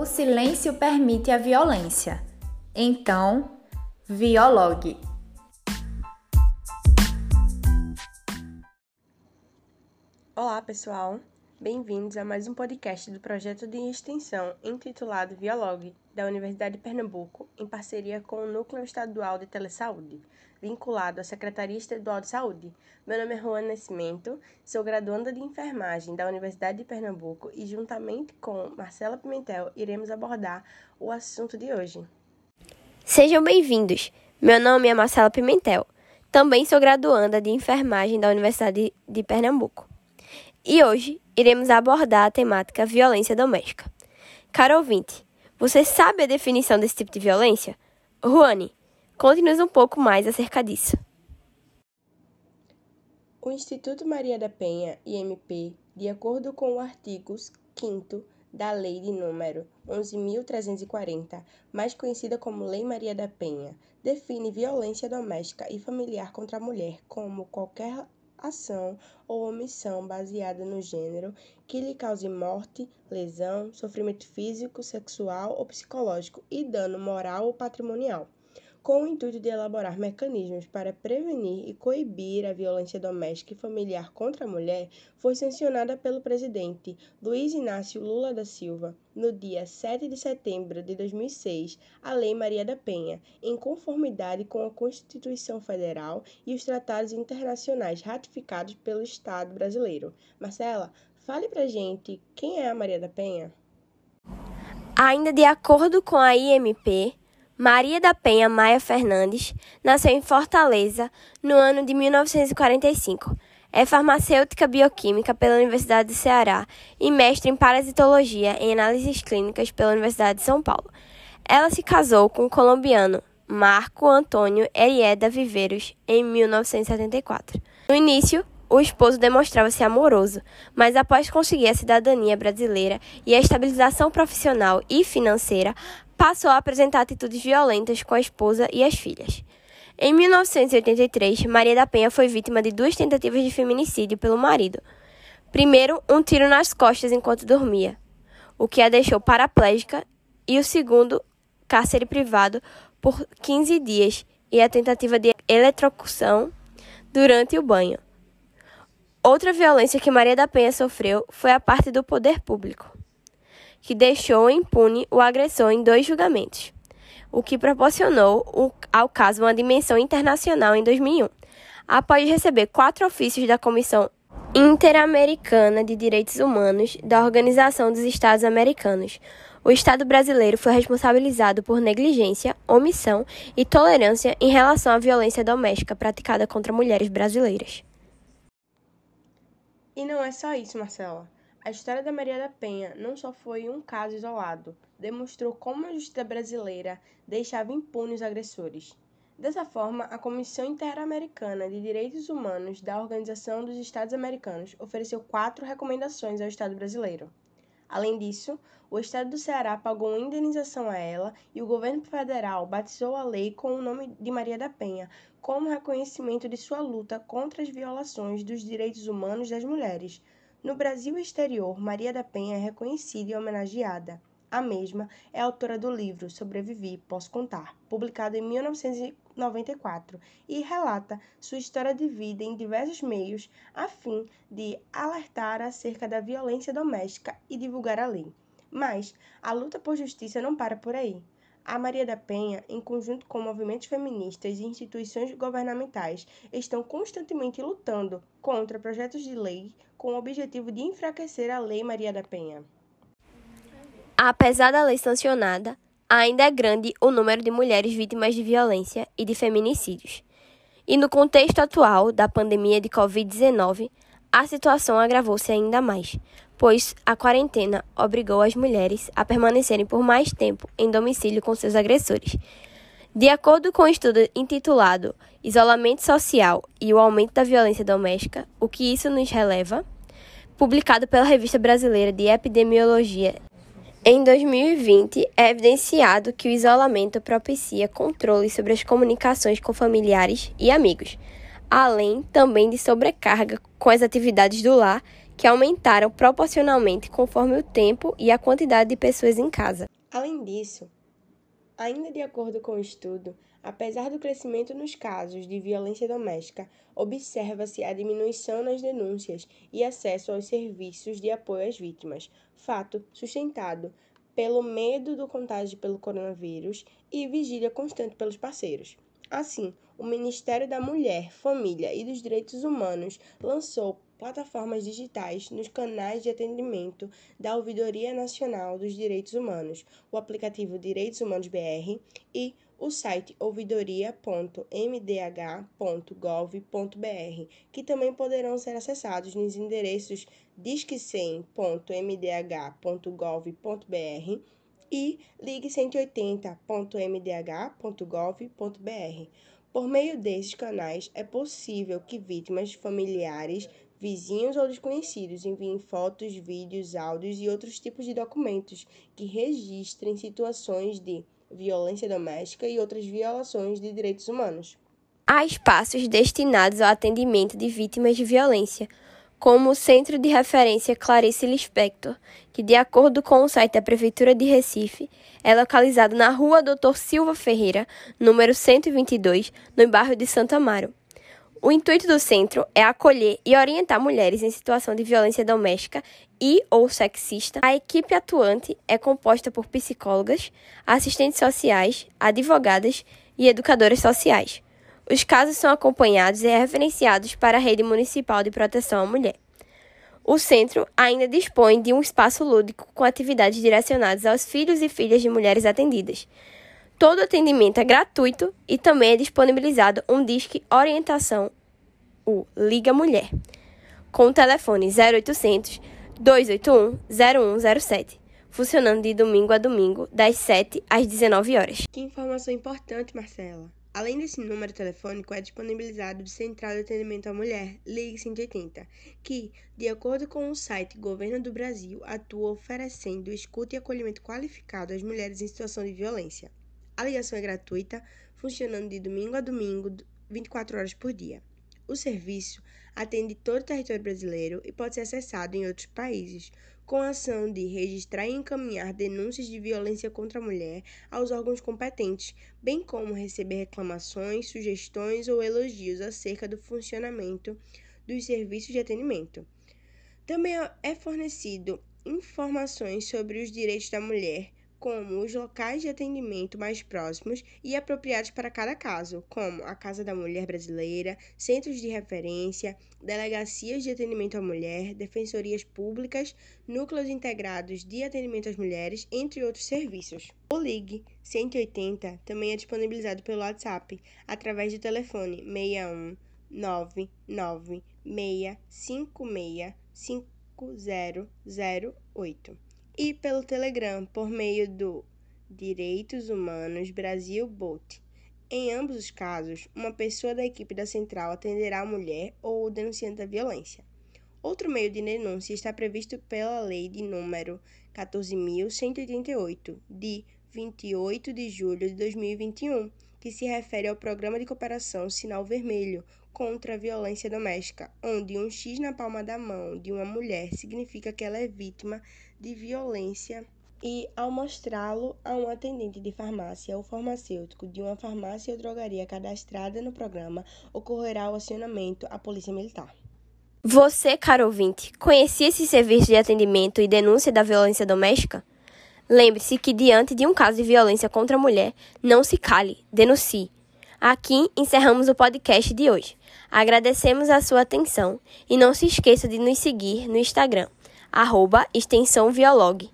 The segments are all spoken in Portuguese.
O silêncio permite a violência. Então, viologue. Olá, pessoal. Bem-vindos a mais um podcast do projeto de extensão intitulado Violog, da Universidade de Pernambuco, em parceria com o Núcleo Estadual de Telesaúde, vinculado à Secretaria Estadual de Saúde. Meu nome é Juan Nascimento, sou graduanda de enfermagem da Universidade de Pernambuco e, juntamente com Marcela Pimentel, iremos abordar o assunto de hoje. Sejam bem-vindos. Meu nome é Marcela Pimentel. Também sou graduanda de enfermagem da Universidade de Pernambuco. E hoje iremos abordar a temática violência doméstica. Caro ouvinte, você sabe a definição desse tipo de violência? Juane, conte-nos um pouco mais acerca disso. O Instituto Maria da Penha, IMP, de acordo com o artigo 5 da Lei de número 11.340, mais conhecida como Lei Maria da Penha, define violência doméstica e familiar contra a mulher como qualquer ação ou omissão baseada no gênero que lhe cause morte, lesão, sofrimento físico, sexual ou psicológico e dano moral ou patrimonial com o intuito de elaborar mecanismos para prevenir e coibir a violência doméstica e familiar contra a mulher, foi sancionada pelo presidente Luiz Inácio Lula da Silva, no dia 7 de setembro de 2006, a Lei Maria da Penha, em conformidade com a Constituição Federal e os tratados internacionais ratificados pelo Estado brasileiro. Marcela, fale pra gente quem é a Maria da Penha? Ainda de acordo com a IMP, Maria da Penha Maia Fernandes nasceu em Fortaleza no ano de 1945. É farmacêutica bioquímica pela Universidade do Ceará e mestre em parasitologia em análises clínicas pela Universidade de São Paulo. Ela se casou com o colombiano Marco Antônio Erieda Viveiros em 1974. No início, o esposo demonstrava-se amoroso, mas após conseguir a cidadania brasileira e a estabilização profissional e financeira, passou a apresentar atitudes violentas com a esposa e as filhas. Em 1983, Maria da Penha foi vítima de duas tentativas de feminicídio pelo marido. Primeiro, um tiro nas costas enquanto dormia, o que a deixou paraplégica, e o segundo, cárcere privado por 15 dias e a tentativa de eletrocução durante o banho. Outra violência que Maria da Penha sofreu foi a parte do poder público que deixou impune o agressor em dois julgamentos, o que proporcionou ao caso uma dimensão internacional em 2001. Após receber quatro ofícios da Comissão Interamericana de Direitos Humanos da Organização dos Estados Americanos, o Estado brasileiro foi responsabilizado por negligência, omissão e tolerância em relação à violência doméstica praticada contra mulheres brasileiras. E não é só isso, Marcela. A história da Maria da Penha não só foi um caso isolado, demonstrou como a justiça brasileira deixava impunes os agressores. Dessa forma, a Comissão Interamericana de Direitos Humanos da Organização dos Estados Americanos ofereceu quatro recomendações ao Estado brasileiro. Além disso, o Estado do Ceará pagou uma indenização a ela e o governo federal batizou a lei com o nome de Maria da Penha, como reconhecimento de sua luta contra as violações dos direitos humanos das mulheres, no Brasil exterior, Maria da Penha é reconhecida e homenageada. A mesma é autora do livro Sobrevivi, Posso Contar, publicado em 1994, e relata sua história de vida em diversos meios a fim de alertar acerca da violência doméstica e divulgar a lei. Mas a luta por justiça não para por aí. A Maria da Penha, em conjunto com movimentos feministas e instituições governamentais, estão constantemente lutando contra projetos de lei com o objetivo de enfraquecer a Lei Maria da Penha. Apesar da lei sancionada, ainda é grande o número de mulheres vítimas de violência e de feminicídios. E no contexto atual da pandemia de Covid-19, a situação agravou-se ainda mais, pois a quarentena obrigou as mulheres a permanecerem por mais tempo em domicílio com seus agressores. De acordo com o um estudo intitulado Isolamento Social e o Aumento da Violência Doméstica, o que isso nos releva, publicado pela Revista Brasileira de Epidemiologia em 2020, é evidenciado que o isolamento propicia controle sobre as comunicações com familiares e amigos, além também de sobrecarga com as atividades do lar que aumentaram proporcionalmente conforme o tempo e a quantidade de pessoas em casa. Além disso, ainda de acordo com o estudo, apesar do crescimento nos casos de violência doméstica, observa-se a diminuição nas denúncias e acesso aos serviços de apoio às vítimas, fato sustentado pelo medo do contágio pelo coronavírus e vigília constante pelos parceiros. Assim, o Ministério da Mulher, Família e dos Direitos Humanos lançou plataformas digitais nos canais de atendimento da Ouvidoria Nacional dos Direitos Humanos, o aplicativo Direitos Humanos BR e o site ouvidoria.mdh.gov.br, que também poderão ser acessados nos endereços disque100.mdh.gov.br e ligue180.mdh.gov.br. Por meio desses canais, é possível que vítimas, familiares, vizinhos ou desconhecidos enviem fotos, vídeos, áudios e outros tipos de documentos que registrem situações de violência doméstica e outras violações de direitos humanos. Há espaços destinados ao atendimento de vítimas de violência, como o Centro de Referência Clarice Lispector, que, de acordo com o site da Prefeitura de Recife, é localizado na Rua Doutor Silva Ferreira, número 122, no bairro de Santo Amaro. O intuito do centro é acolher e orientar mulheres em situação de violência doméstica e ou sexista. A equipe atuante é composta por psicólogas, assistentes sociais, advogadas e educadoras sociais. Os casos são acompanhados e referenciados para a Rede Municipal de Proteção à Mulher. O centro ainda dispõe de um espaço lúdico com atividades direcionadas aos filhos e filhas de mulheres atendidas. Todo atendimento é gratuito e também é disponibilizado um disque orientação, o Liga Mulher, com o telefone 0800 281 0107, funcionando de domingo a domingo, das 7 às 19 horas. Que informação importante, Marcela! Além desse número telefônico, é disponibilizado o Central de Atendimento à Mulher, Ligue 180, que, de acordo com o site Governo do Brasil, atua oferecendo escuta e acolhimento qualificado às mulheres em situação de violência. A ligação é gratuita, funcionando de domingo a domingo, 24 horas por dia. O serviço atende todo o território brasileiro e pode ser acessado em outros países, com a ação de registrar e encaminhar denúncias de violência contra a mulher aos órgãos competentes, bem como receber reclamações, sugestões ou elogios acerca do funcionamento dos serviços de atendimento. Também é fornecido informações sobre os direitos da mulher como os locais de atendimento mais próximos e apropriados para cada caso, como a Casa da Mulher Brasileira, centros de referência, delegacias de atendimento à mulher, defensorias públicas, núcleos integrados de atendimento às mulheres, entre outros serviços. O Ligue 180 também é disponibilizado pelo WhatsApp através do telefone 61 99656 5008 e pelo Telegram por meio do Direitos Humanos Brasil Bot. Em ambos os casos, uma pessoa da equipe da central atenderá a mulher ou o denunciante da violência. Outro meio de denúncia está previsto pela Lei de número 14.188, de 28 de julho de 2021, que se refere ao Programa de Cooperação Sinal Vermelho contra a Violência Doméstica, onde um X na palma da mão de uma mulher significa que ela é vítima de violência e, ao mostrá-lo a um atendente de farmácia ou farmacêutico de uma farmácia ou drogaria cadastrada no programa, ocorrerá o acionamento à Polícia Militar. Você, caro ouvinte, conhecia esse serviço de atendimento e denúncia da violência doméstica? Lembre-se que, diante de um caso de violência contra a mulher, não se cale, denuncie. Aqui encerramos o podcast de hoje. Agradecemos a sua atenção e não se esqueça de nos seguir no Instagram arroba Extensão Violog.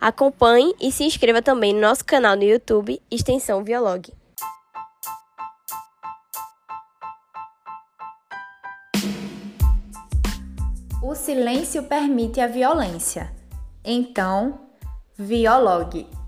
Acompanhe e se inscreva também no nosso canal no YouTube, Extensão Violog. O silêncio permite a violência. Então, Viologue.